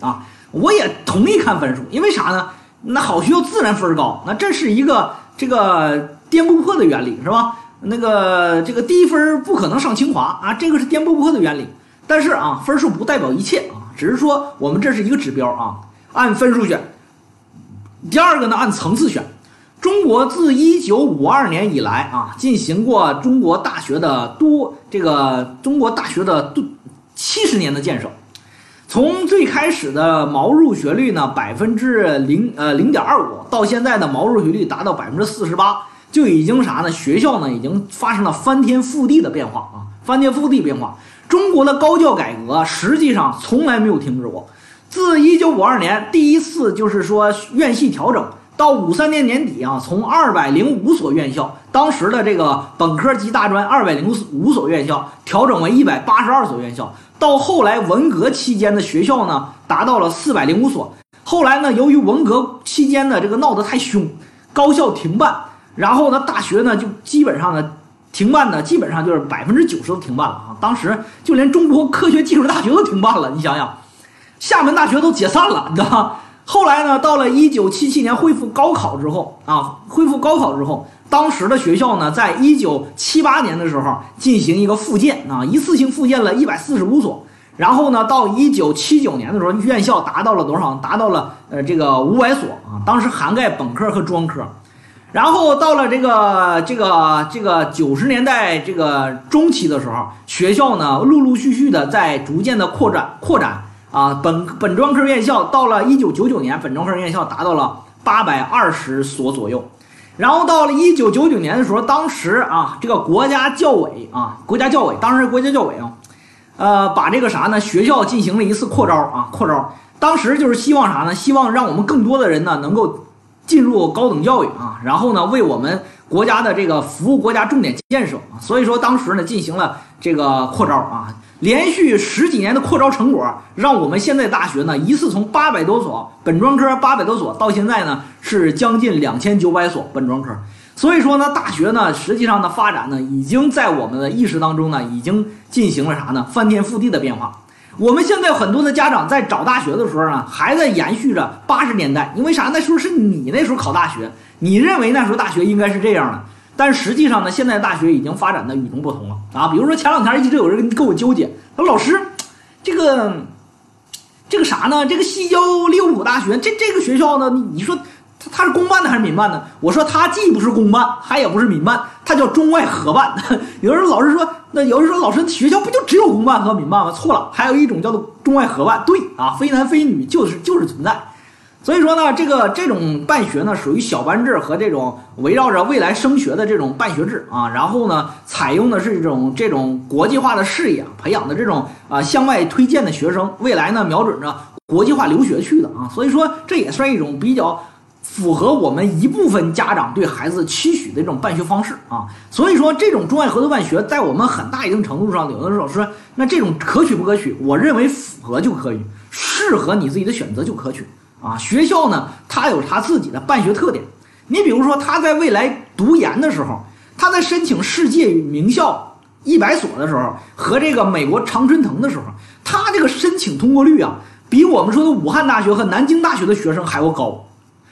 啊。我也同意看分数，因为啥呢？那好学校自然分高，那这是一个这个颠不破的原理，是吧？那个这个低分不可能上清华啊，这个是颠不破的原理。但是啊，分数不代表一切啊，只是说我们这是一个指标啊，按分数选。第二个呢，按层次选。中国自一九五二年以来啊，进行过中国大学的多这个中国大学的多七十年的建设。从最开始的毛入学率呢，百分之零呃零点二五，到现在的毛入学率达到百分之四十八，就已经啥呢？学校呢已经发生了翻天覆地的变化啊，翻天覆地变化。中国的高教改革实际上从来没有停止过，自一九五二年第一次就是说院系调整，到五三年年底啊，从二百零五所院校，当时的这个本科及大专二百零五所院校调整为一百八十二所院校。到后来，文革期间的学校呢，达到了四百零五所。后来呢，由于文革期间的这个闹得太凶，高校停办，然后呢，大学呢就基本上呢停办呢，基本上就是百分之九十都停办了啊。当时就连中国科学技术大学都停办了，你想想，厦门大学都解散了，你知道吗？后来呢，到了一九七七年恢复高考之后啊，恢复高考之后。当时的学校呢，在一九七八年的时候进行一个复建啊，一次性复建了一百四十五所。然后呢，到一九七九年的时候，院校达到了多少？达到了呃这个五百所啊，当时涵盖本科和专科。然后到了这个这个这个九十年代这个中期的时候，学校呢陆陆续续的在逐渐的扩展扩展啊，本本专科院校到了一九九九年，本专科院校达到了八百二十所左右。然后到了一九九九年的时候，当时啊，这个国家教委啊，国家教委，当时国家教委啊，呃，把这个啥呢，学校进行了一次扩招啊，扩招。当时就是希望啥呢？希望让我们更多的人呢能够进入高等教育啊，然后呢为我们国家的这个服务国家重点建设啊。所以说当时呢进行了这个扩招啊。连续十几年的扩招成果，让我们现在大学呢，一次从八百多所本专科八百多所，到现在呢是将近两千九百所本专科。所以说呢，大学呢实际上的发展呢，已经在我们的意识当中呢，已经进行了啥呢？翻天覆地的变化。我们现在很多的家长在找大学的时候呢，还在延续着八十年代，因为啥？那时候是你那时候考大学，你认为那时候大学应该是这样的。但实际上呢，现在大学已经发展的与众不同了啊！比如说前两天一直有人跟我纠结，说老师，这个这个啥呢？这个西交利物浦大学这这个学校呢，你说它它是公办的还是民办的？我说它既不是公办，它也不是民办，它叫中外合办。有人老师说，那有人说老师学校不就只有公办和民办吗？错了，还有一种叫做中外合办。对啊，非男非女就是就是存在。所以说呢，这个这种办学呢，属于小班制和这种围绕着未来升学的这种办学制啊。然后呢，采用的是这种这种国际化的视野培养的这种啊向外推荐的学生，未来呢瞄准着国际化留学去的啊。所以说，这也算一种比较符合我们一部分家长对孩子期许的这种办学方式啊。所以说，这种中外合作办学，在我们很大一定程度上，有的时候说，那这种可取不可取？我认为符合就可以，适合你自己的选择就可取。啊，学校呢，它有它自己的办学特点。你比如说，他在未来读研的时候，他在申请世界名校一百所的时候，和这个美国常春藤的时候，他这个申请通过率啊，比我们说的武汉大学和南京大学的学生还要高。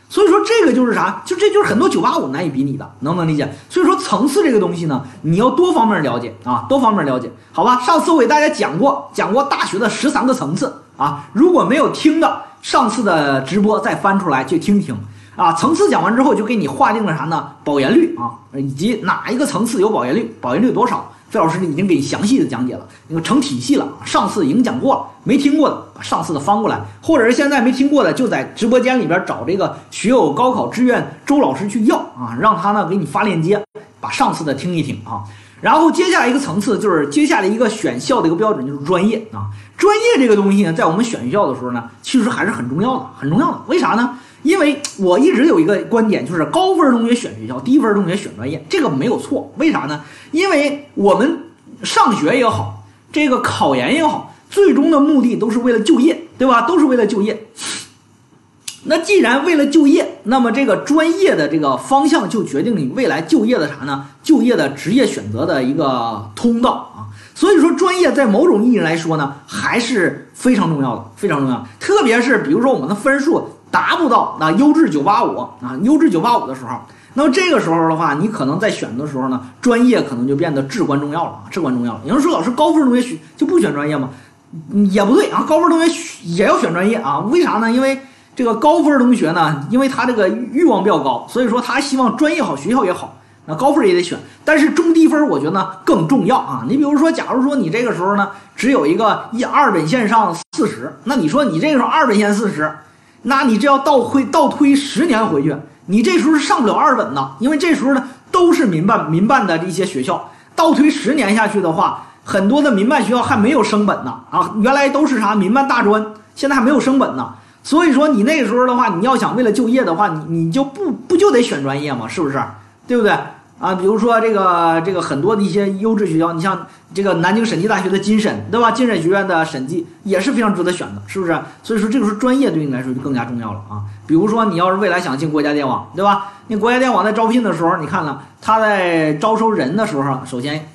所以说，这个就是啥？就这就是很多九八五难以比拟的，能不能理解？所以说，层次这个东西呢，你要多方面了解啊，多方面了解，好吧？上次我给大家讲过，讲过大学的十三个层次啊，如果没有听的。上次的直播再翻出来去听听啊，层次讲完之后就给你划定了啥呢？保研率啊，以及哪一个层次有保研率，保研率多少？费老师已经给你详细的讲解了，那个成体系了。上次已经讲过了，没听过的把上次的翻过来，或者是现在没听过的，就在直播间里边找这个学友高考志愿周老师去要啊，让他呢给你发链接，把上次的听一听啊。然后接下来一个层次就是接下来一个选校的一个标准就是专业啊，专业这个东西呢，在我们选学校的时候呢，其实还是很重要的，很重要的。为啥呢？因为我一直有一个观点，就是高分同学选学校，低分同学选专业，这个没有错。为啥呢？因为我们上学也好，这个考研也好，最终的目的都是为了就业，对吧？都是为了就业。那既然为了就业，那么这个专业的这个方向就决定你未来就业的啥呢？就业的职业选择的一个通道啊。所以说，专业在某种意义来说呢，还是非常重要的，非常重要。特别是比如说我们的分数达不到那优质九八五啊，优质九八五的时候，那么这个时候的话，你可能在选的时候呢，专业可能就变得至关重要了啊，至关重要了。有人说老师高分同学选就不选专业吗？也不对啊，高分同学也要选专业啊。为啥呢？因为这个高分同学呢，因为他这个欲望比较高，所以说他希望专业好，学校也好。那高分也得选，但是中低分我觉得呢更重要啊。你比如说，假如说你这个时候呢只有一个一二本线上四十，那你说你这个时候二本线四十，那你这要倒推倒推十年回去，你这时候是上不了二本的，因为这时候呢都是民办民办的一些学校，倒推十年下去的话，很多的民办学校还没有升本呢啊，原来都是啥民办大专，现在还没有升本呢。所以说你那个时候的话，你要想为了就业的话，你你就不不就得选专业吗？是不是？对不对？啊，比如说这个这个很多的一些优质学校，你像这个南京审计大学的金审，对吧？金审学院的审计也是非常值得选的，是不是？所以说这个时候专业对你来说就更加重要了啊。比如说你要是未来想进国家电网，对吧？那国家电网在招聘的时候，你看了他在招收人的时候，首先